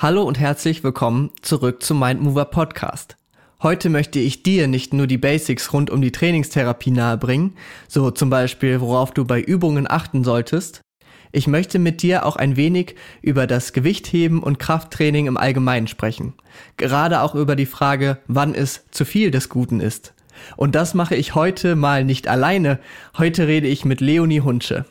Hallo und herzlich willkommen zurück zum Mindmover Podcast. Heute möchte ich dir nicht nur die Basics rund um die Trainingstherapie nahebringen, so zum Beispiel worauf du bei Übungen achten solltest. Ich möchte mit dir auch ein wenig über das Gewichtheben und Krafttraining im Allgemeinen sprechen. Gerade auch über die Frage, wann es zu viel des Guten ist. Und das mache ich heute mal nicht alleine. Heute rede ich mit Leonie Hunsche.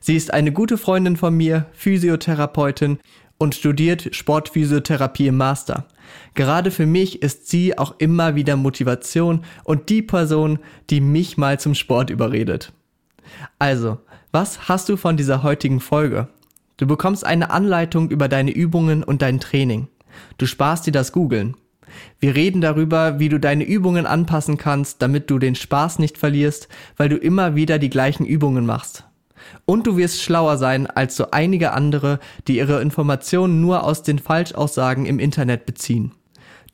Sie ist eine gute Freundin von mir, Physiotherapeutin und studiert Sportphysiotherapie im Master. Gerade für mich ist sie auch immer wieder Motivation und die Person, die mich mal zum Sport überredet. Also, was hast du von dieser heutigen Folge? Du bekommst eine Anleitung über deine Übungen und dein Training. Du sparst dir das Googeln. Wir reden darüber, wie du deine Übungen anpassen kannst, damit du den Spaß nicht verlierst, weil du immer wieder die gleichen Übungen machst. Und du wirst schlauer sein als so einige andere, die ihre Informationen nur aus den Falschaussagen im Internet beziehen.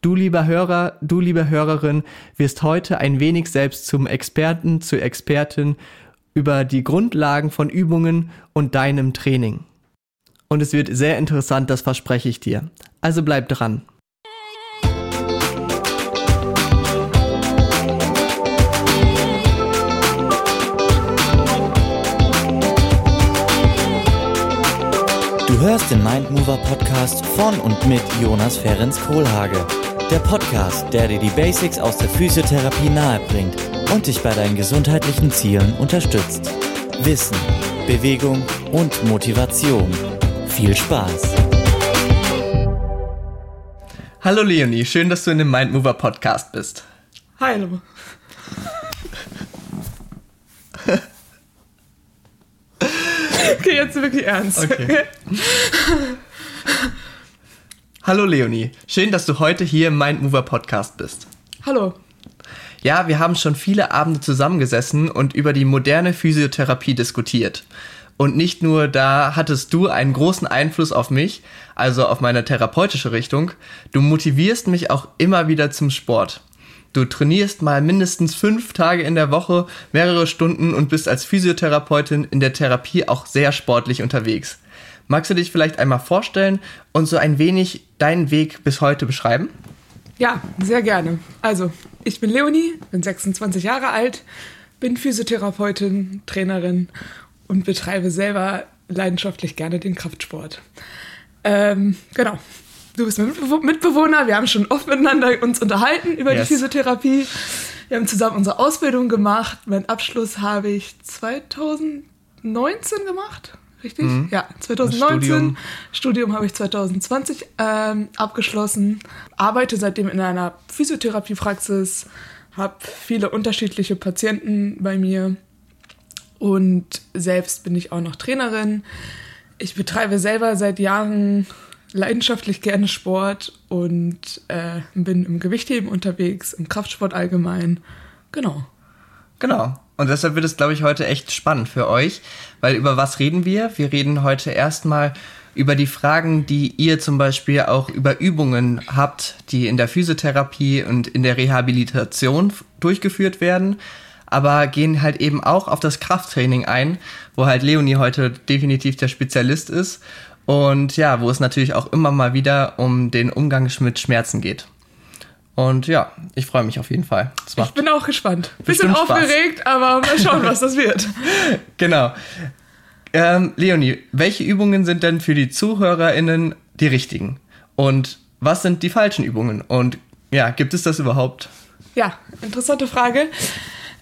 Du lieber Hörer, du liebe Hörerin, wirst heute ein wenig selbst zum Experten, zur Expertin über die Grundlagen von Übungen und deinem Training. Und es wird sehr interessant, das verspreche ich dir. Also bleib dran. Hörst den Mindmover Podcast von und mit Jonas Ferens Kohlhage. Der Podcast, der dir die Basics aus der Physiotherapie nahebringt und dich bei deinen gesundheitlichen Zielen unterstützt. Wissen, Bewegung und Motivation. Viel Spaß! Hallo Leonie, schön, dass du in dem Mindmover Podcast bist. Hallo. Okay, jetzt wirklich ernst. Okay. Hallo Leonie, schön, dass du heute hier im Mindmover Podcast bist. Hallo. Ja, wir haben schon viele Abende zusammengesessen und über die moderne Physiotherapie diskutiert. Und nicht nur da hattest du einen großen Einfluss auf mich, also auf meine therapeutische Richtung, du motivierst mich auch immer wieder zum Sport. Du trainierst mal mindestens fünf Tage in der Woche, mehrere Stunden und bist als Physiotherapeutin in der Therapie auch sehr sportlich unterwegs. Magst du dich vielleicht einmal vorstellen und so ein wenig deinen Weg bis heute beschreiben? Ja, sehr gerne. Also, ich bin Leonie, bin 26 Jahre alt, bin Physiotherapeutin, Trainerin und betreibe selber leidenschaftlich gerne den Kraftsport. Ähm, genau. Du bist mein Mitbewohner, wir haben schon oft miteinander uns unterhalten über yes. die Physiotherapie. Wir haben zusammen unsere Ausbildung gemacht. Meinen Abschluss habe ich 2019 gemacht. Richtig? Mhm. Ja, 2019. Studium, Studium habe ich 2020 ähm, abgeschlossen. Arbeite seitdem in einer Physiotherapiepraxis, habe viele unterschiedliche Patienten bei mir und selbst bin ich auch noch Trainerin. Ich betreibe selber seit Jahren leidenschaftlich gerne Sport und äh, bin im Gewichtheben unterwegs, im Kraftsport allgemein. Genau. Genau. Und deshalb wird es, glaube ich, heute echt spannend für euch, weil über was reden wir? Wir reden heute erstmal über die Fragen, die ihr zum Beispiel auch über Übungen habt, die in der Physiotherapie und in der Rehabilitation durchgeführt werden, aber gehen halt eben auch auf das Krafttraining ein, wo halt Leonie heute definitiv der Spezialist ist und ja, wo es natürlich auch immer mal wieder um den Umgang mit Schmerzen geht. Und ja, ich freue mich auf jeden Fall. ich bin auch gespannt. Bisschen aufgeregt, Spaß. aber mal schauen, was das wird. genau. Ähm, Leonie, welche Übungen sind denn für die ZuhörerInnen die richtigen? Und was sind die falschen Übungen? Und ja, gibt es das überhaupt? Ja, interessante Frage.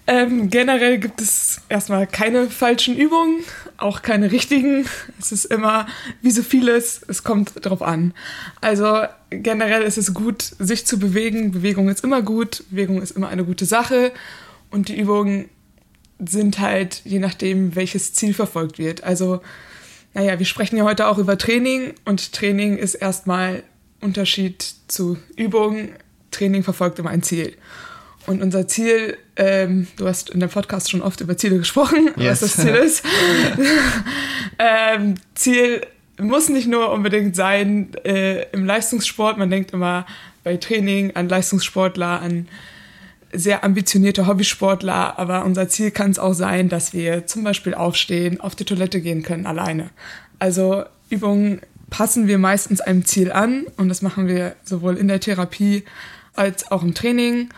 Ähm, generell gibt es erstmal keine falschen Übungen, auch keine richtigen. Es ist immer, wie so vieles, es kommt drauf an. Also generell ist es gut, sich zu bewegen. Bewegung ist immer gut, Bewegung ist immer eine gute Sache. Und die Übungen sind halt je nachdem, welches Ziel verfolgt wird. Also, naja, wir sprechen ja heute auch über Training und Training ist erstmal Unterschied zu Übungen. Training verfolgt immer ein Ziel. Und unser Ziel, ähm, du hast in dem Podcast schon oft über Ziele gesprochen, yes. was das Ziel ist. ähm, Ziel muss nicht nur unbedingt sein äh, im Leistungssport. Man denkt immer bei Training an Leistungssportler, an sehr ambitionierte Hobbysportler, aber unser Ziel kann es auch sein, dass wir zum Beispiel aufstehen, auf die Toilette gehen können alleine. Also Übungen passen wir meistens einem Ziel an und das machen wir sowohl in der Therapie als auch im Training.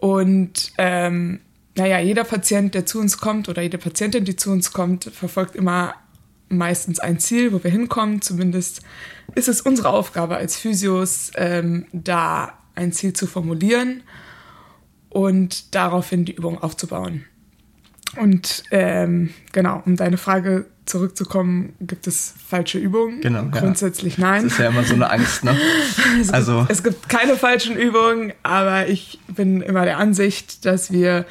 Und ähm, naja, jeder Patient, der zu uns kommt oder jede Patientin, die zu uns kommt, verfolgt immer meistens ein Ziel, wo wir hinkommen. Zumindest ist es unsere Aufgabe als Physios, ähm, da ein Ziel zu formulieren und daraufhin die Übung aufzubauen. Und ähm, genau, um deine Frage zurückzukommen, gibt es falsche Übungen? Genau. Grundsätzlich ja. nein. Das ist ja immer so eine Angst, ne? es, also. gibt, es gibt keine falschen Übungen, aber ich bin immer der Ansicht, dass wir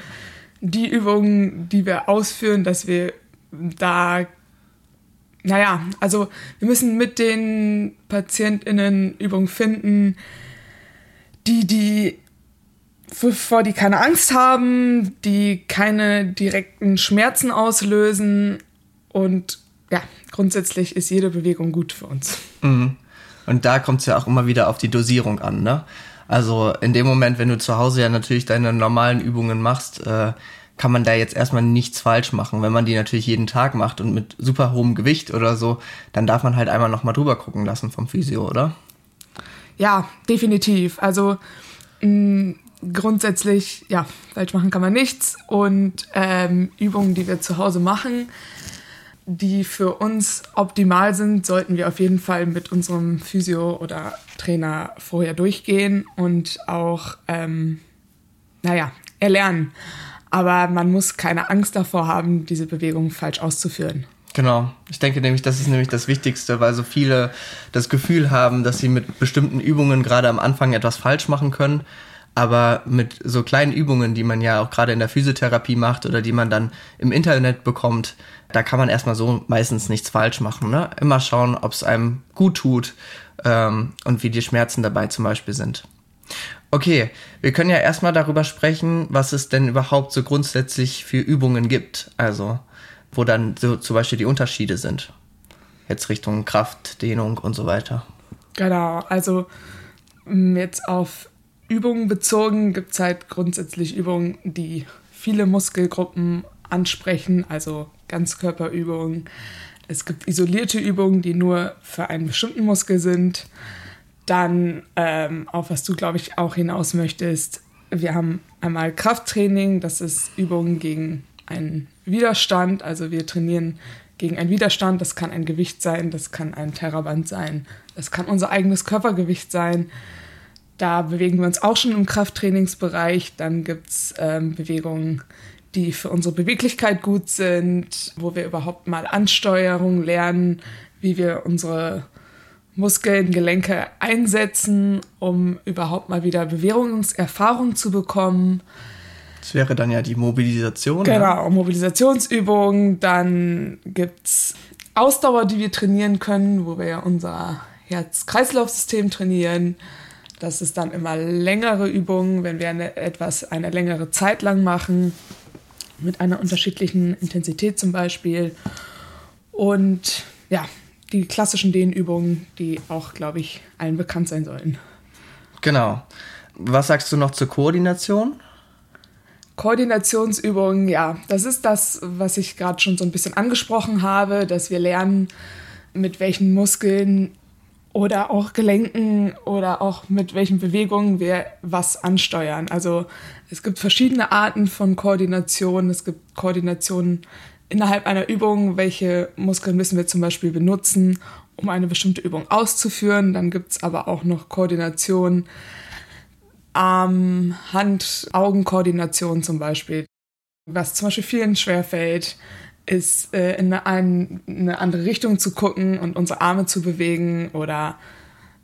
die Übungen, die wir ausführen, dass wir da naja, also wir müssen mit den PatientInnen Übungen finden, die, die, vor die keine Angst haben, die keine direkten Schmerzen auslösen und ja, grundsätzlich ist jede Bewegung gut für uns. Mhm. Und da kommt es ja auch immer wieder auf die Dosierung an, ne? Also in dem Moment, wenn du zu Hause ja natürlich deine normalen Übungen machst, äh, kann man da jetzt erstmal nichts falsch machen. Wenn man die natürlich jeden Tag macht und mit super hohem Gewicht oder so, dann darf man halt einmal nochmal drüber gucken lassen vom Physio, oder? Ja, definitiv. Also mh, grundsätzlich, ja, falsch machen kann man nichts. Und ähm, Übungen, die wir zu Hause machen, die für uns optimal sind, sollten wir auf jeden Fall mit unserem Physio oder Trainer vorher durchgehen und auch, ähm, naja, erlernen. Aber man muss keine Angst davor haben, diese Bewegung falsch auszuführen. Genau. Ich denke nämlich, das ist nämlich das Wichtigste, weil so viele das Gefühl haben, dass sie mit bestimmten Übungen gerade am Anfang etwas falsch machen können. Aber mit so kleinen Übungen, die man ja auch gerade in der Physiotherapie macht oder die man dann im Internet bekommt, da kann man erstmal so meistens nichts falsch machen. Ne? Immer schauen, ob es einem gut tut ähm, und wie die Schmerzen dabei zum Beispiel sind. Okay, wir können ja erstmal darüber sprechen, was es denn überhaupt so grundsätzlich für Übungen gibt. Also, wo dann so zum Beispiel die Unterschiede sind. Jetzt Richtung Kraft, Dehnung und so weiter. Genau, also mm, jetzt auf Übungen bezogen gibt es halt grundsätzlich Übungen, die viele Muskelgruppen ansprechen, also Ganzkörperübungen. Es gibt isolierte Übungen, die nur für einen bestimmten Muskel sind. Dann, ähm, auf was du, glaube ich, auch hinaus möchtest, wir haben einmal Krafttraining, das ist Übungen gegen einen Widerstand. Also wir trainieren gegen einen Widerstand, das kann ein Gewicht sein, das kann ein Terraband sein, das kann unser eigenes Körpergewicht sein. Da bewegen wir uns auch schon im Krafttrainingsbereich. Dann gibt es ähm, Bewegungen, die für unsere Beweglichkeit gut sind, wo wir überhaupt mal Ansteuerung lernen, wie wir unsere Muskeln, Gelenke einsetzen, um überhaupt mal wieder Bewegungserfahrung zu bekommen. Das wäre dann ja die Mobilisation. Genau, ja. Mobilisationsübungen. Dann gibt es Ausdauer, die wir trainieren können, wo wir ja unser Herz-Kreislauf-System trainieren. Das ist dann immer längere Übungen, wenn wir eine, etwas eine längere Zeit lang machen, mit einer unterschiedlichen Intensität zum Beispiel. Und ja, die klassischen Dehnübungen, die auch, glaube ich, allen bekannt sein sollten. Genau. Was sagst du noch zur Koordination? Koordinationsübungen, ja, das ist das, was ich gerade schon so ein bisschen angesprochen habe, dass wir lernen, mit welchen Muskeln oder auch Gelenken oder auch mit welchen Bewegungen wir was ansteuern. Also es gibt verschiedene Arten von Koordination. Es gibt Koordinationen innerhalb einer Übung, welche Muskeln müssen wir zum Beispiel benutzen, um eine bestimmte Übung auszuführen. Dann gibt es aber auch noch Koordination, Arm, Hand, Augenkoordination zum Beispiel. Was zum Beispiel vielen schwerfällt, ist äh, in eine, eine, andere Richtung zu gucken und unsere Arme zu bewegen oder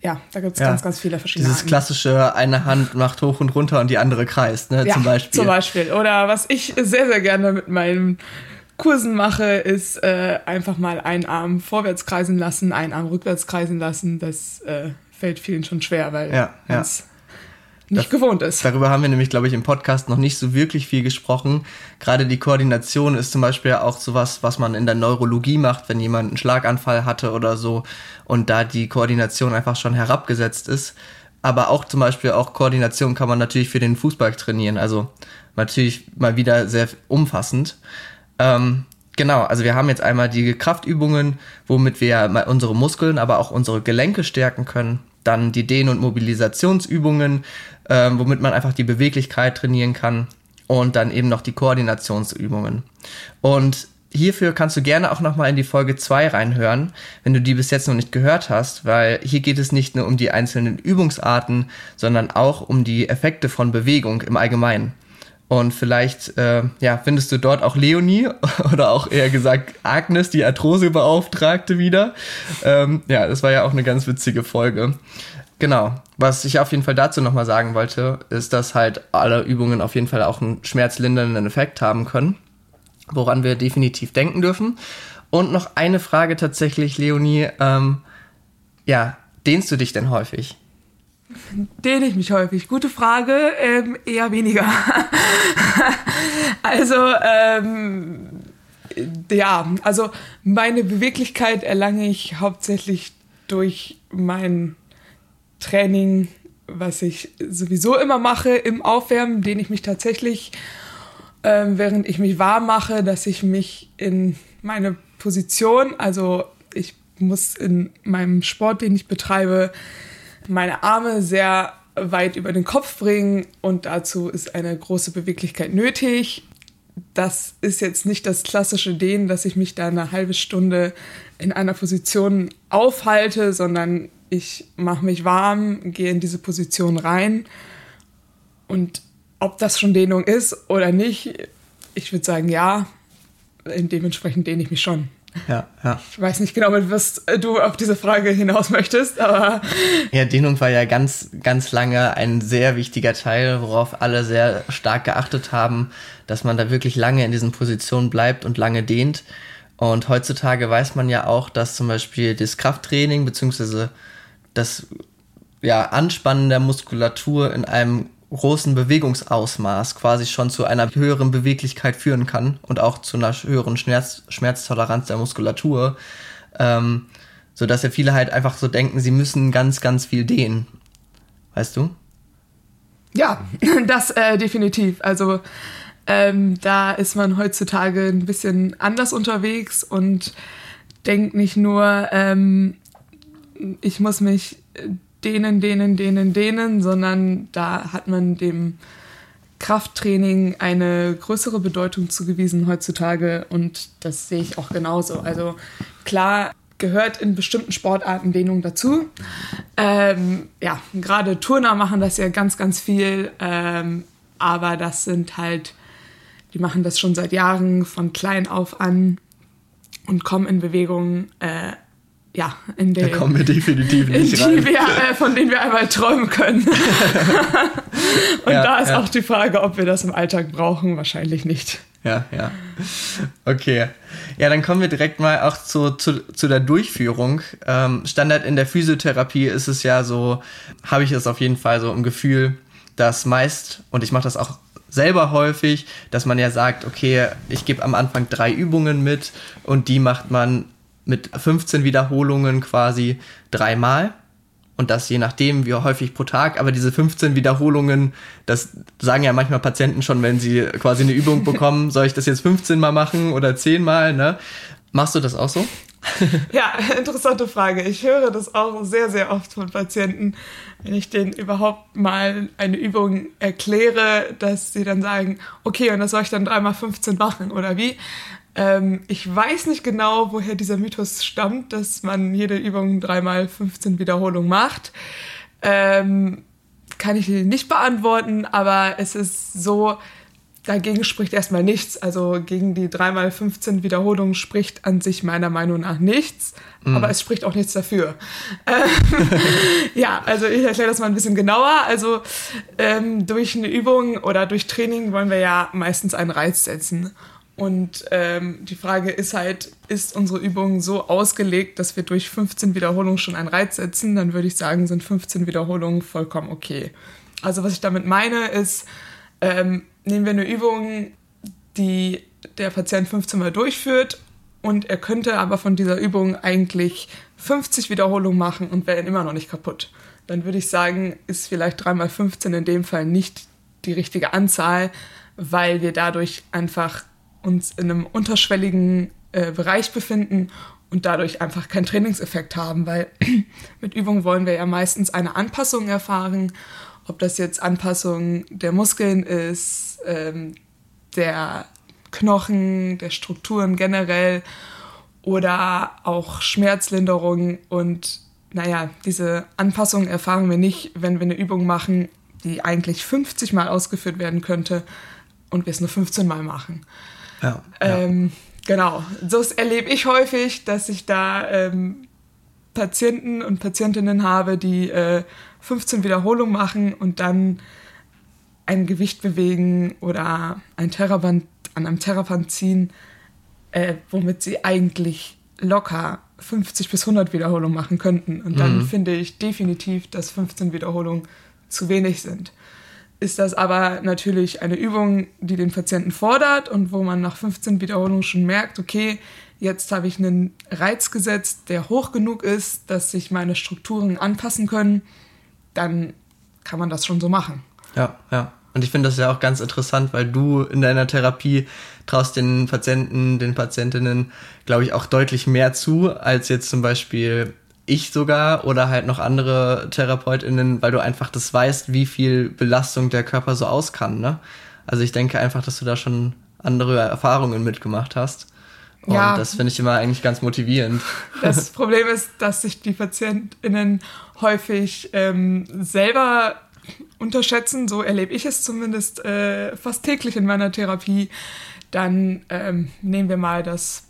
ja, da gibt es ja, ganz, ganz viele verschiedene Dieses Arten. klassische, eine Hand macht hoch und runter und die andere kreist, ne, ja, zum Beispiel. zum Beispiel. Oder was ich sehr, sehr gerne mit meinem Kursen mache, ist äh, einfach mal einen Arm vorwärts kreisen lassen, einen Arm rückwärts kreisen lassen. Das äh, fällt vielen schon schwer, weil ja, ja. Nicht das, gewohnt ist. Darüber haben wir nämlich, glaube ich, im Podcast noch nicht so wirklich viel gesprochen. Gerade die Koordination ist zum Beispiel auch sowas, was man in der Neurologie macht, wenn jemand einen Schlaganfall hatte oder so und da die Koordination einfach schon herabgesetzt ist. Aber auch zum Beispiel auch Koordination kann man natürlich für den Fußball trainieren. Also natürlich mal wieder sehr umfassend. Ähm, genau, also wir haben jetzt einmal die Kraftübungen, womit wir unsere Muskeln, aber auch unsere Gelenke stärken können. Dann die Dehn- und Mobilisationsübungen, äh, womit man einfach die Beweglichkeit trainieren kann. Und dann eben noch die Koordinationsübungen. Und hierfür kannst du gerne auch nochmal in die Folge 2 reinhören, wenn du die bis jetzt noch nicht gehört hast, weil hier geht es nicht nur um die einzelnen Übungsarten, sondern auch um die Effekte von Bewegung im Allgemeinen. Und vielleicht äh, ja, findest du dort auch Leonie oder auch eher gesagt Agnes, die Arthrosebeauftragte wieder. Ähm, ja, das war ja auch eine ganz witzige Folge. Genau. Was ich auf jeden Fall dazu nochmal sagen wollte, ist, dass halt alle Übungen auf jeden Fall auch einen schmerzlindernden Effekt haben können woran wir definitiv denken dürfen. Und noch eine Frage tatsächlich, Leonie. Ähm, ja, dehnst du dich denn häufig? Dehne ich mich häufig? Gute Frage, ähm, eher weniger. also, ähm, ja, also meine Beweglichkeit erlange ich hauptsächlich durch mein Training, was ich sowieso immer mache im Aufwärmen, den ich mich tatsächlich ähm, während ich mich warm mache, dass ich mich in meine Position, also ich muss in meinem Sport, den ich betreibe, meine Arme sehr weit über den Kopf bringen und dazu ist eine große Beweglichkeit nötig. Das ist jetzt nicht das klassische Dehnen, dass ich mich da eine halbe Stunde in einer Position aufhalte, sondern ich mache mich warm, gehe in diese Position rein und ob das schon Dehnung ist oder nicht, ich würde sagen, ja. Dementsprechend dehne ich mich schon. Ja, ja. Ich weiß nicht genau, mit was du auf diese Frage hinaus möchtest, aber. Ja, Dehnung war ja ganz, ganz lange ein sehr wichtiger Teil, worauf alle sehr stark geachtet haben, dass man da wirklich lange in diesen Positionen bleibt und lange dehnt. Und heutzutage weiß man ja auch, dass zum Beispiel das Krafttraining beziehungsweise das ja, Anspannen der Muskulatur in einem großen Bewegungsausmaß quasi schon zu einer höheren Beweglichkeit führen kann und auch zu einer höheren Schmerz Schmerztoleranz der Muskulatur, ähm, so dass ja viele halt einfach so denken, sie müssen ganz, ganz viel dehnen. Weißt du? Ja, das äh, definitiv. Also ähm, da ist man heutzutage ein bisschen anders unterwegs und denkt nicht nur, ähm, ich muss mich denen, denen, denen, denen, sondern da hat man dem Krafttraining eine größere Bedeutung zugewiesen heutzutage und das sehe ich auch genauso. Also klar gehört in bestimmten Sportarten Dehnung dazu. Ähm, ja, gerade Turner machen das ja ganz, ganz viel, ähm, aber das sind halt, die machen das schon seit Jahren von klein auf an und kommen in Bewegung. Äh, ja, in der. Da kommen wir definitiv nicht in die Wir, äh, von denen wir einmal träumen können. Und ja, da ist ja. auch die Frage, ob wir das im Alltag brauchen. Wahrscheinlich nicht. Ja, ja. Okay. Ja, dann kommen wir direkt mal auch zu, zu, zu der Durchführung. Ähm, Standard in der Physiotherapie ist es ja so, habe ich es auf jeden Fall so im Gefühl, dass meist, und ich mache das auch selber häufig, dass man ja sagt, okay, ich gebe am Anfang drei Übungen mit und die macht man mit 15 Wiederholungen quasi dreimal. Und das je nachdem, wie häufig pro Tag. Aber diese 15 Wiederholungen, das sagen ja manchmal Patienten schon, wenn sie quasi eine Übung bekommen, soll ich das jetzt 15 Mal machen oder 10 Mal, ne? Machst du das auch so? Ja, interessante Frage. Ich höre das auch sehr, sehr oft von Patienten, wenn ich denen überhaupt mal eine Übung erkläre, dass sie dann sagen, okay, und das soll ich dann dreimal 15 machen oder wie? Ähm, ich weiß nicht genau, woher dieser Mythos stammt, dass man jede Übung dreimal 15 Wiederholungen macht. Ähm, kann ich nicht beantworten, aber es ist so, dagegen spricht erstmal nichts. Also gegen die dreimal 15 Wiederholungen spricht an sich meiner Meinung nach nichts, mm. aber es spricht auch nichts dafür. Ähm, ja, also ich erkläre das mal ein bisschen genauer. Also ähm, durch eine Übung oder durch Training wollen wir ja meistens einen Reiz setzen. Und ähm, die Frage ist halt, ist unsere Übung so ausgelegt, dass wir durch 15 Wiederholungen schon einen Reiz setzen? Dann würde ich sagen, sind 15 Wiederholungen vollkommen okay. Also was ich damit meine ist, ähm, nehmen wir eine Übung, die der Patient 15 Mal durchführt und er könnte aber von dieser Übung eigentlich 50 Wiederholungen machen und wäre immer noch nicht kaputt. Dann würde ich sagen, ist vielleicht 3 mal 15 in dem Fall nicht die richtige Anzahl, weil wir dadurch einfach uns in einem unterschwelligen äh, Bereich befinden und dadurch einfach keinen Trainingseffekt haben, weil mit Übung wollen wir ja meistens eine Anpassung erfahren, ob das jetzt Anpassung der Muskeln ist, ähm, der Knochen, der Strukturen generell oder auch Schmerzlinderung und naja, diese Anpassung erfahren wir nicht, wenn wir eine Übung machen, die eigentlich 50 Mal ausgeführt werden könnte und wir es nur 15 Mal machen. Ja, ja. Ähm, genau, so erlebe ich häufig, dass ich da ähm, Patienten und Patientinnen habe, die äh, 15 Wiederholungen machen und dann ein Gewicht bewegen oder ein Terraband an einem Terraband ziehen, äh, womit sie eigentlich locker 50 bis 100 Wiederholungen machen könnten. Und dann mhm. finde ich definitiv, dass 15 Wiederholungen zu wenig sind. Ist das aber natürlich eine Übung, die den Patienten fordert und wo man nach 15 Wiederholungen schon merkt, okay, jetzt habe ich einen Reiz gesetzt, der hoch genug ist, dass sich meine Strukturen anpassen können, dann kann man das schon so machen. Ja, ja. Und ich finde das ja auch ganz interessant, weil du in deiner Therapie traust den Patienten, den Patientinnen, glaube ich, auch deutlich mehr zu, als jetzt zum Beispiel ich sogar oder halt noch andere TherapeutInnen, weil du einfach das weißt, wie viel Belastung der Körper so aus kann, ne? Also ich denke einfach, dass du da schon andere Erfahrungen mitgemacht hast. Und ja. das finde ich immer eigentlich ganz motivierend. Das Problem ist, dass sich die PatientInnen häufig ähm, selber unterschätzen, so erlebe ich es zumindest äh, fast täglich in meiner Therapie, dann ähm, nehmen wir mal das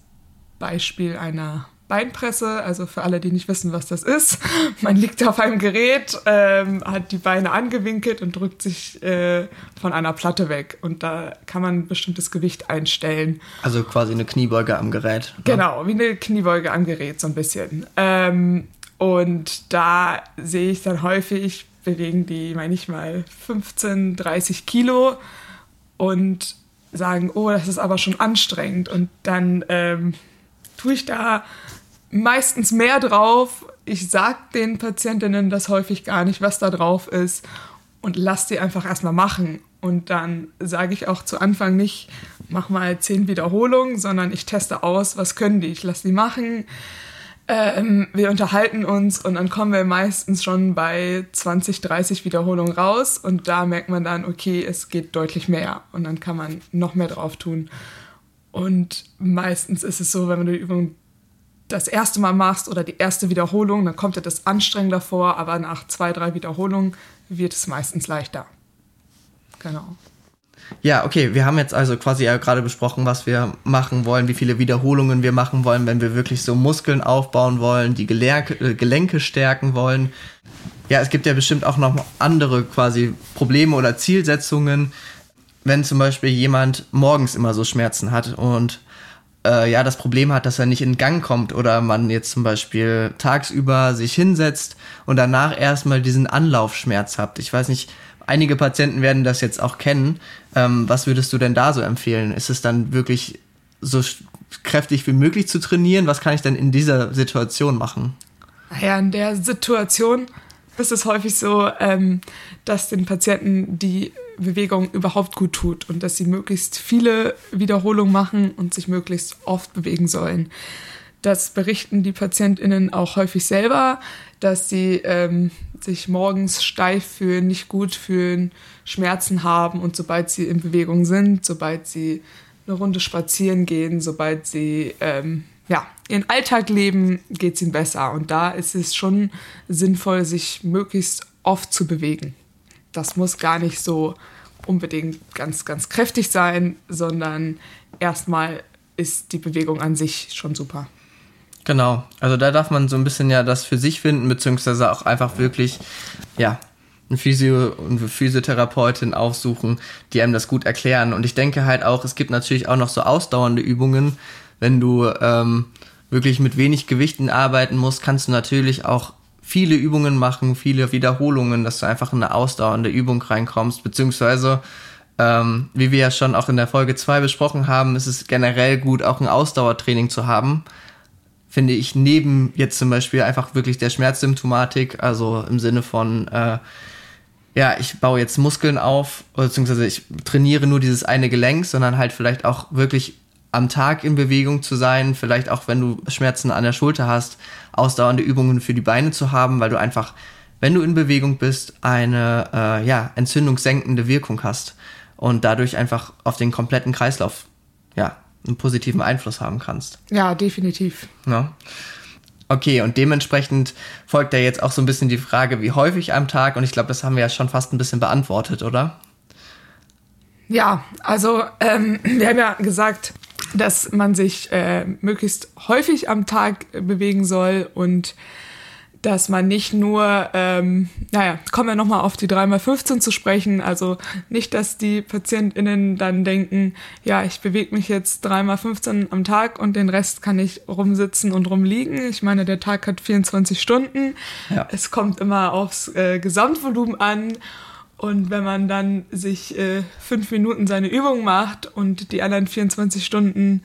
Beispiel einer Beinpresse, also für alle, die nicht wissen, was das ist. Man liegt auf einem Gerät, ähm, hat die Beine angewinkelt und drückt sich äh, von einer Platte weg. Und da kann man ein bestimmtes Gewicht einstellen. Also quasi eine Kniebeuge am Gerät. Ne? Genau, wie eine Kniebeuge am Gerät, so ein bisschen. Ähm, und da sehe ich dann häufig bewegen die manchmal 15, 30 Kilo und sagen, oh, das ist aber schon anstrengend. Und dann ähm, tue ich da meistens mehr drauf. Ich sage den Patientinnen das häufig gar nicht, was da drauf ist und lasse die einfach erstmal machen. Und dann sage ich auch zu Anfang nicht, mach mal zehn Wiederholungen, sondern ich teste aus, was können die. Ich lasse die machen ähm, wir unterhalten uns und dann kommen wir meistens schon bei 20, 30 Wiederholungen raus und da merkt man dann, okay, es geht deutlich mehr und dann kann man noch mehr drauf tun. Und meistens ist es so, wenn man die Übung das erste Mal machst oder die erste Wiederholung, dann kommt dir das anstrengender vor, aber nach zwei, drei Wiederholungen wird es meistens leichter. Genau. Ja, okay, wir haben jetzt also quasi ja gerade besprochen, was wir machen wollen, wie viele Wiederholungen wir machen wollen, wenn wir wirklich so Muskeln aufbauen wollen, die Gelenke, äh, Gelenke stärken wollen. Ja, es gibt ja bestimmt auch noch andere quasi Probleme oder Zielsetzungen, wenn zum Beispiel jemand morgens immer so Schmerzen hat und äh, ja das Problem hat, dass er nicht in Gang kommt oder man jetzt zum Beispiel tagsüber sich hinsetzt und danach erstmal diesen Anlaufschmerz habt. Ich weiß nicht, einige Patienten werden das jetzt auch kennen. Ähm, was würdest du denn da so empfehlen? Ist es dann wirklich so kräftig wie möglich zu trainieren? Was kann ich denn in dieser Situation machen? Ja, in der Situation ist es häufig so, ähm, dass den Patienten die Bewegung überhaupt gut tut und dass sie möglichst viele Wiederholungen machen und sich möglichst oft bewegen sollen. Das berichten die PatientInnen auch häufig selber, dass sie ähm, sich morgens steif fühlen, nicht gut fühlen, Schmerzen haben und sobald sie in Bewegung sind, sobald sie eine Runde spazieren gehen, sobald sie ähm, ja, ihren Alltag leben, geht es ihnen besser. Und da ist es schon sinnvoll, sich möglichst oft zu bewegen. Das muss gar nicht so unbedingt ganz, ganz kräftig sein, sondern erstmal ist die Bewegung an sich schon super. Genau, also da darf man so ein bisschen ja das für sich finden, beziehungsweise auch einfach wirklich, ja, ein Physio- und Physiotherapeutin aufsuchen, die einem das gut erklären. Und ich denke halt auch, es gibt natürlich auch noch so ausdauernde Übungen. Wenn du ähm, wirklich mit wenig Gewichten arbeiten musst, kannst du natürlich auch viele Übungen machen, viele Wiederholungen, dass du einfach in eine ausdauernde Übung reinkommst, beziehungsweise ähm, wie wir ja schon auch in der Folge 2 besprochen haben, ist es generell gut, auch ein Ausdauertraining zu haben, finde ich, neben jetzt zum Beispiel einfach wirklich der Schmerzsymptomatik, also im Sinne von, äh, ja, ich baue jetzt Muskeln auf, beziehungsweise ich trainiere nur dieses eine Gelenk, sondern halt vielleicht auch wirklich am Tag in Bewegung zu sein, vielleicht auch wenn du Schmerzen an der Schulter hast, ausdauernde Übungen für die Beine zu haben, weil du einfach, wenn du in Bewegung bist, eine äh, ja, entzündungssenkende Wirkung hast und dadurch einfach auf den kompletten Kreislauf ja, einen positiven Einfluss haben kannst. Ja, definitiv. Ja. Okay, und dementsprechend folgt ja jetzt auch so ein bisschen die Frage, wie häufig am Tag, und ich glaube, das haben wir ja schon fast ein bisschen beantwortet, oder? Ja, also ähm, wir haben ja gesagt, dass man sich äh, möglichst häufig am Tag bewegen soll und dass man nicht nur, ähm, naja, kommen wir nochmal auf die 3x15 zu sprechen, also nicht, dass die PatientInnen dann denken, ja, ich bewege mich jetzt 3x15 am Tag und den Rest kann ich rumsitzen und rumliegen. Ich meine, der Tag hat 24 Stunden. Ja. Es kommt immer aufs äh, Gesamtvolumen an und wenn man dann sich äh, fünf Minuten seine Übung macht und die anderen 24 Stunden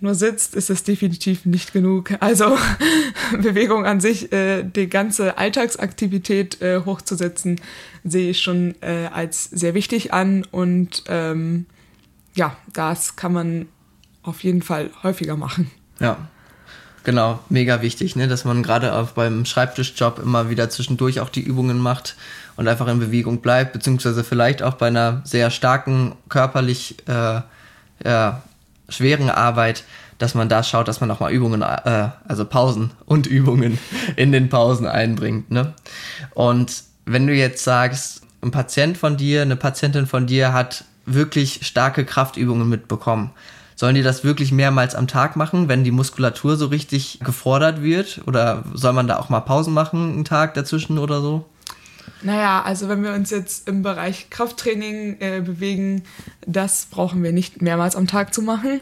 nur sitzt, ist das definitiv nicht genug. Also Bewegung an sich, äh, die ganze Alltagsaktivität äh, hochzusetzen, sehe ich schon äh, als sehr wichtig an. Und ähm, ja, das kann man auf jeden Fall häufiger machen. Ja, Genau, mega wichtig, ne? dass man gerade auch beim Schreibtischjob immer wieder zwischendurch auch die Übungen macht und einfach in Bewegung bleibt, beziehungsweise vielleicht auch bei einer sehr starken körperlich äh, ja, schweren Arbeit, dass man da schaut, dass man auch mal Übungen, äh, also Pausen und Übungen in den Pausen einbringt. Ne? Und wenn du jetzt sagst, ein Patient von dir, eine Patientin von dir hat wirklich starke Kraftübungen mitbekommen, Sollen die das wirklich mehrmals am Tag machen, wenn die Muskulatur so richtig gefordert wird? Oder soll man da auch mal Pausen machen, einen Tag dazwischen oder so? Naja, also wenn wir uns jetzt im Bereich Krafttraining äh, bewegen, das brauchen wir nicht mehrmals am Tag zu machen.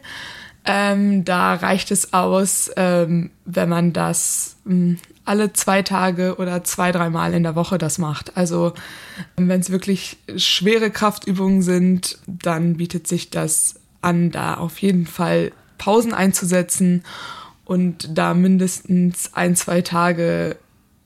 Ähm, da reicht es aus, ähm, wenn man das mh, hm, alle zwei Tage oder zwei, dreimal in der Woche das macht. Also wenn es wirklich schwere Kraftübungen sind, dann bietet sich das an, da auf jeden Fall Pausen einzusetzen und da mindestens ein, zwei Tage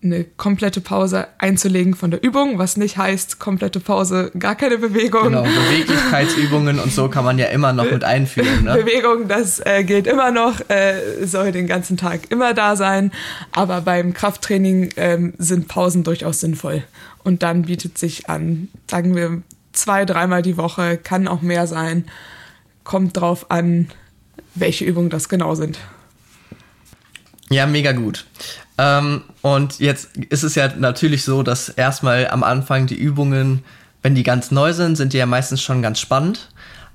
eine komplette Pause einzulegen von der Übung, was nicht heißt komplette Pause, gar keine Bewegung. Genau, Beweglichkeitsübungen und so kann man ja immer noch mit einführen. Ne? Bewegung, das äh, gilt immer noch, äh, soll den ganzen Tag immer da sein, aber beim Krafttraining äh, sind Pausen durchaus sinnvoll. Und dann bietet sich an, sagen wir, zwei, dreimal die Woche, kann auch mehr sein, kommt drauf an, welche Übungen das genau sind. Ja, mega gut. Ähm, und jetzt ist es ja natürlich so, dass erstmal am Anfang die Übungen, wenn die ganz neu sind, sind die ja meistens schon ganz spannend.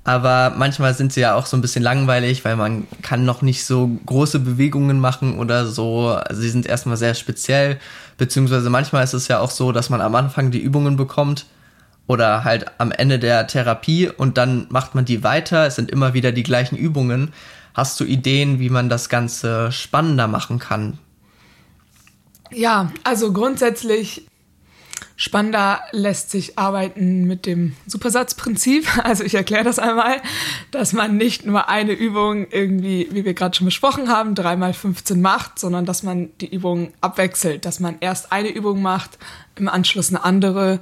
Aber manchmal sind sie ja auch so ein bisschen langweilig, weil man kann noch nicht so große Bewegungen machen oder so. Also sie sind erstmal sehr speziell. Beziehungsweise manchmal ist es ja auch so, dass man am Anfang die Übungen bekommt oder halt am Ende der Therapie und dann macht man die weiter. Es sind immer wieder die gleichen Übungen. Hast du Ideen, wie man das Ganze spannender machen kann? Ja, also grundsätzlich spannender lässt sich arbeiten mit dem Supersatzprinzip. Also ich erkläre das einmal, dass man nicht nur eine Übung irgendwie, wie wir gerade schon besprochen haben, dreimal 15 macht, sondern dass man die Übung abwechselt, dass man erst eine Übung macht, im Anschluss eine andere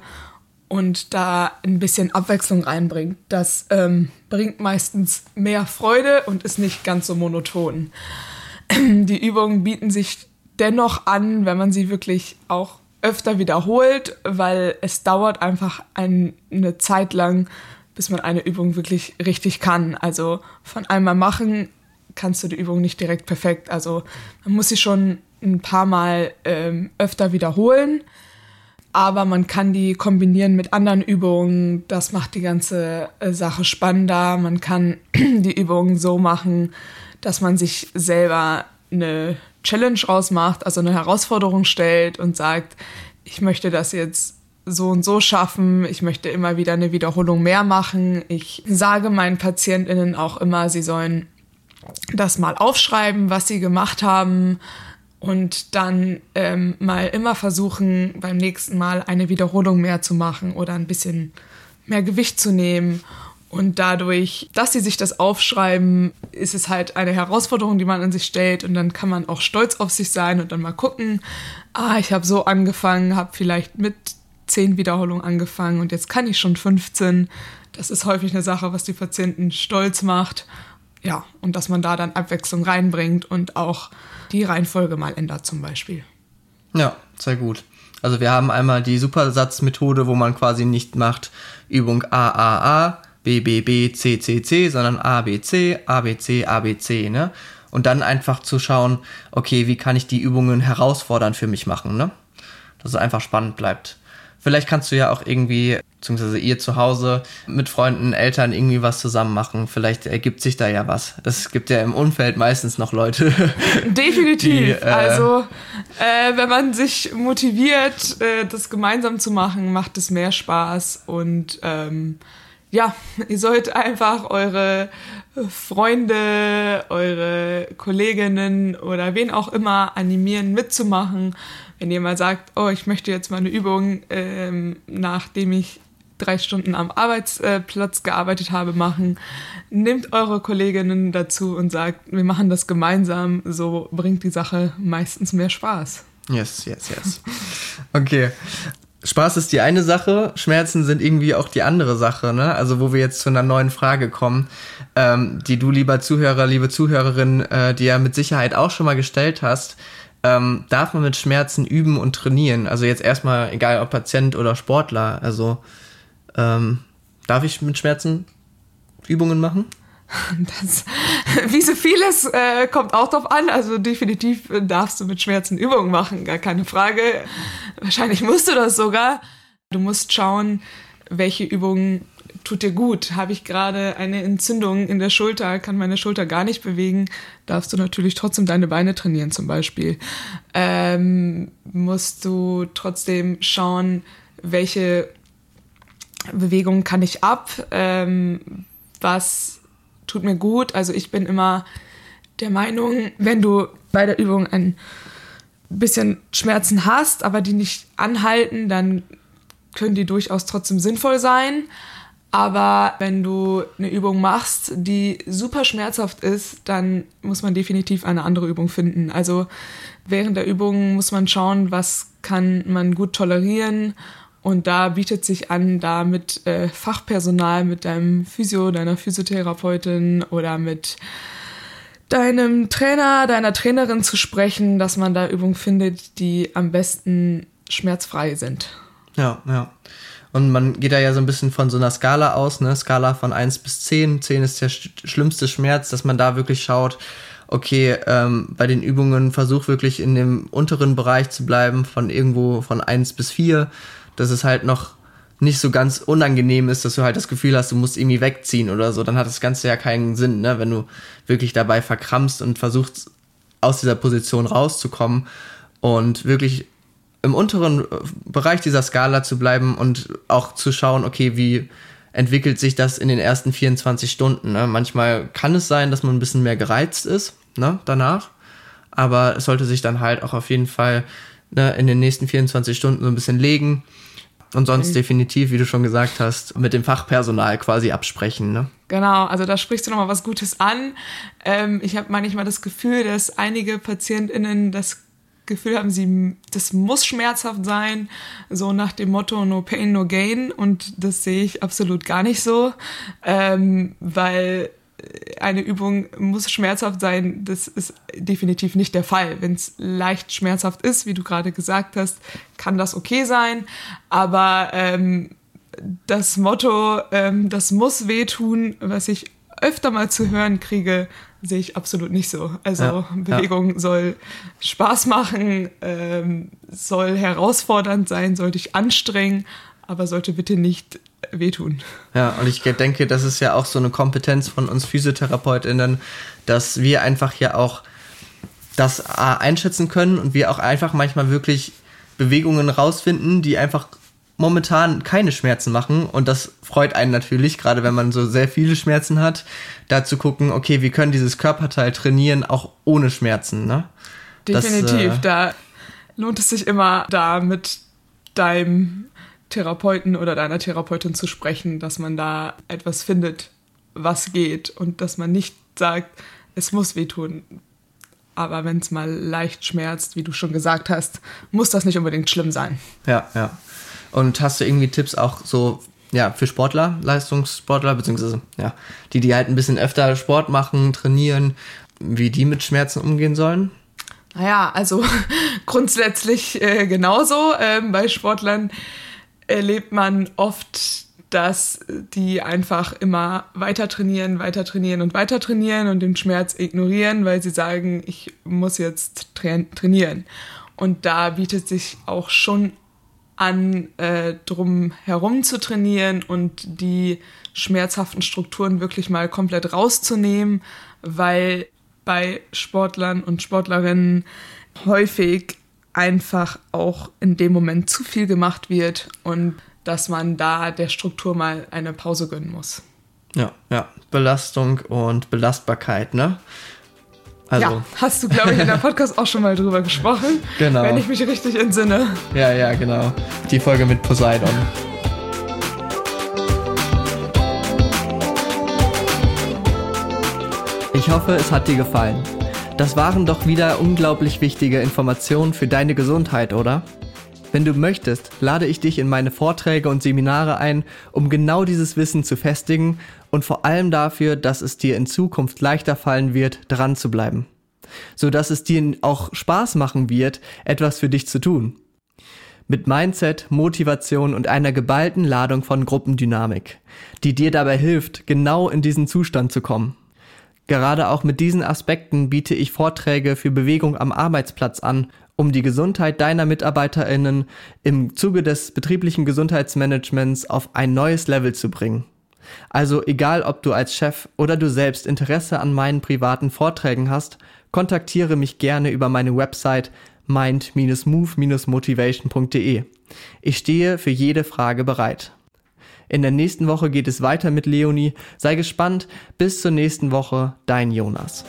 und da ein bisschen Abwechslung reinbringt. Das ähm, bringt meistens mehr Freude und ist nicht ganz so monoton. Die Übungen bieten sich dennoch an, wenn man sie wirklich auch öfter wiederholt, weil es dauert einfach ein, eine Zeit lang, bis man eine Übung wirklich richtig kann. Also von einmal machen kannst du die Übung nicht direkt perfekt. Also man muss sie schon ein paar Mal ähm, öfter wiederholen aber man kann die kombinieren mit anderen Übungen. Das macht die ganze äh, Sache spannender. Man kann die Übungen so machen, dass man sich selber eine Challenge rausmacht, also eine Herausforderung stellt und sagt, ich möchte das jetzt so und so schaffen, ich möchte immer wieder eine Wiederholung mehr machen. Ich sage meinen Patientinnen auch immer, sie sollen das mal aufschreiben, was sie gemacht haben, und dann ähm, mal immer versuchen, beim nächsten Mal eine Wiederholung mehr zu machen oder ein bisschen mehr Gewicht zu nehmen. Und dadurch, dass sie sich das aufschreiben, ist es halt eine Herausforderung, die man an sich stellt. Und dann kann man auch stolz auf sich sein und dann mal gucken, ah, ich habe so angefangen, habe vielleicht mit zehn Wiederholungen angefangen und jetzt kann ich schon 15. Das ist häufig eine Sache, was die Patienten stolz macht Ja, und dass man da dann Abwechslung reinbringt und auch die Reihenfolge mal ändert zum Beispiel. Ja, sehr gut. Also wir haben einmal die Supersatzmethode, wo man quasi nicht macht Übung A, A, A, B, B, B, C, C, C, sondern A, B, C, A, B, C, A, B, C, ne? Und dann einfach zu schauen, okay, wie kann ich die Übungen herausfordernd für mich machen, ne? Dass es einfach spannend bleibt. Vielleicht kannst du ja auch irgendwie, beziehungsweise ihr zu Hause mit Freunden, Eltern irgendwie was zusammen machen. Vielleicht ergibt sich da ja was. Es gibt ja im Umfeld meistens noch Leute. Definitiv. Die, äh, also, äh, wenn man sich motiviert, äh, das gemeinsam zu machen, macht es mehr Spaß. Und ähm, ja, ihr sollt einfach eure Freunde, eure Kolleginnen oder wen auch immer animieren, mitzumachen wenn ihr mal sagt, oh, ich möchte jetzt mal eine Übung, ähm, nachdem ich drei Stunden am Arbeitsplatz gearbeitet habe, machen, nehmt eure Kolleginnen dazu und sagt, wir machen das gemeinsam, so bringt die Sache meistens mehr Spaß. Yes, yes, yes. Okay. Spaß ist die eine Sache, Schmerzen sind irgendwie auch die andere Sache, ne? Also wo wir jetzt zu einer neuen Frage kommen, ähm, die du, lieber Zuhörer, liebe Zuhörerin, äh, die ja mit Sicherheit auch schon mal gestellt hast ähm, darf man mit Schmerzen üben und trainieren? Also jetzt erstmal, egal ob Patient oder Sportler, also ähm, darf ich mit Schmerzen Übungen machen? Das, wie so vieles äh, kommt auch drauf an. Also definitiv darfst du mit Schmerzen Übungen machen, gar keine Frage. Wahrscheinlich musst du das sogar. Du musst schauen, welche Übungen tut dir gut. Habe ich gerade eine Entzündung in der Schulter, kann meine Schulter gar nicht bewegen, darfst du natürlich trotzdem deine Beine trainieren zum Beispiel. Ähm, musst du trotzdem schauen, welche Bewegungen kann ich ab, ähm, was tut mir gut. Also ich bin immer der Meinung, wenn du bei der Übung ein bisschen Schmerzen hast, aber die nicht anhalten, dann können die durchaus trotzdem sinnvoll sein. Aber wenn du eine Übung machst, die super schmerzhaft ist, dann muss man definitiv eine andere Übung finden. Also während der Übung muss man schauen, was kann man gut tolerieren. Und da bietet sich an, da mit äh, Fachpersonal, mit deinem Physio, deiner Physiotherapeutin oder mit deinem Trainer, deiner Trainerin zu sprechen, dass man da Übungen findet, die am besten schmerzfrei sind. Ja, ja. Und man geht da ja so ein bisschen von so einer Skala aus, ne? Skala von 1 bis 10. 10 ist der sch schlimmste Schmerz, dass man da wirklich schaut, okay, ähm, bei den Übungen versuch wirklich in dem unteren Bereich zu bleiben, von irgendwo von 1 bis 4, dass es halt noch nicht so ganz unangenehm ist, dass du halt das Gefühl hast, du musst irgendwie wegziehen oder so, dann hat das Ganze ja keinen Sinn, ne? wenn du wirklich dabei verkrampfst und versuchst, aus dieser Position rauszukommen und wirklich im unteren äh, Bereich dieser Skala zu bleiben und auch zu schauen, okay, wie entwickelt sich das in den ersten 24 Stunden. Ne? Manchmal kann es sein, dass man ein bisschen mehr gereizt ist ne, danach, aber es sollte sich dann halt auch auf jeden Fall ne, in den nächsten 24 Stunden so ein bisschen legen und sonst mhm. definitiv, wie du schon gesagt hast, mit dem Fachpersonal quasi absprechen. Ne? Genau, also da sprichst du nochmal was Gutes an. Ähm, ich habe manchmal das Gefühl, dass einige PatientInnen das Gefühl haben, sie, das muss schmerzhaft sein, so nach dem Motto No Pain, No Gain. Und das sehe ich absolut gar nicht so, ähm, weil eine Übung muss schmerzhaft sein. Das ist definitiv nicht der Fall. Wenn es leicht schmerzhaft ist, wie du gerade gesagt hast, kann das okay sein. Aber ähm, das Motto, ähm, das muss wehtun, was ich öfter mal zu hören kriege, sehe ich absolut nicht so. Also ja, Bewegung ja. soll Spaß machen, ähm, soll herausfordernd sein, soll dich anstrengen, aber sollte bitte nicht wehtun. Ja, und ich denke, das ist ja auch so eine Kompetenz von uns PhysiotherapeutInnen, dass wir einfach ja auch das einschätzen können und wir auch einfach manchmal wirklich Bewegungen rausfinden, die einfach momentan keine Schmerzen machen und das freut einen natürlich, gerade wenn man so sehr viele Schmerzen hat, da zu gucken, okay, wir können dieses Körperteil trainieren, auch ohne Schmerzen, ne? Definitiv, das, äh, da lohnt es sich immer, da mit deinem Therapeuten oder deiner Therapeutin zu sprechen, dass man da etwas findet, was geht und dass man nicht sagt, es muss wehtun. Aber wenn es mal leicht schmerzt, wie du schon gesagt hast, muss das nicht unbedingt schlimm sein. Ja, ja. Und hast du irgendwie Tipps auch so, ja, für Sportler, Leistungssportler, beziehungsweise ja, die, die halt ein bisschen öfter Sport machen, trainieren, wie die mit Schmerzen umgehen sollen? Naja, also grundsätzlich äh, genauso. Ähm, bei Sportlern erlebt man oft, dass die einfach immer weiter trainieren, weiter trainieren und weiter trainieren und den Schmerz ignorieren, weil sie sagen, ich muss jetzt tra trainieren. Und da bietet sich auch schon an, äh, drum herum zu trainieren und die schmerzhaften Strukturen wirklich mal komplett rauszunehmen, weil bei Sportlern und Sportlerinnen häufig einfach auch in dem Moment zu viel gemacht wird und dass man da der Struktur mal eine Pause gönnen muss. Ja, ja, Belastung und Belastbarkeit, ne? Also. Ja, hast du, glaube ich, in der Podcast auch schon mal drüber gesprochen. Genau. Wenn ich mich richtig entsinne. Ja, ja, genau. Die Folge mit Poseidon. Ich hoffe, es hat dir gefallen. Das waren doch wieder unglaublich wichtige Informationen für deine Gesundheit, oder? Wenn du möchtest, lade ich dich in meine Vorträge und Seminare ein, um genau dieses Wissen zu festigen und vor allem dafür, dass es dir in Zukunft leichter fallen wird, dran zu bleiben. So dass es dir auch Spaß machen wird, etwas für dich zu tun. Mit Mindset, Motivation und einer geballten Ladung von Gruppendynamik, die dir dabei hilft, genau in diesen Zustand zu kommen. Gerade auch mit diesen Aspekten biete ich Vorträge für Bewegung am Arbeitsplatz an um die Gesundheit deiner MitarbeiterInnen im Zuge des betrieblichen Gesundheitsmanagements auf ein neues Level zu bringen. Also egal, ob du als Chef oder du selbst Interesse an meinen privaten Vorträgen hast, kontaktiere mich gerne über meine Website mind-move-motivation.de. Ich stehe für jede Frage bereit. In der nächsten Woche geht es weiter mit Leonie. Sei gespannt. Bis zur nächsten Woche, dein Jonas.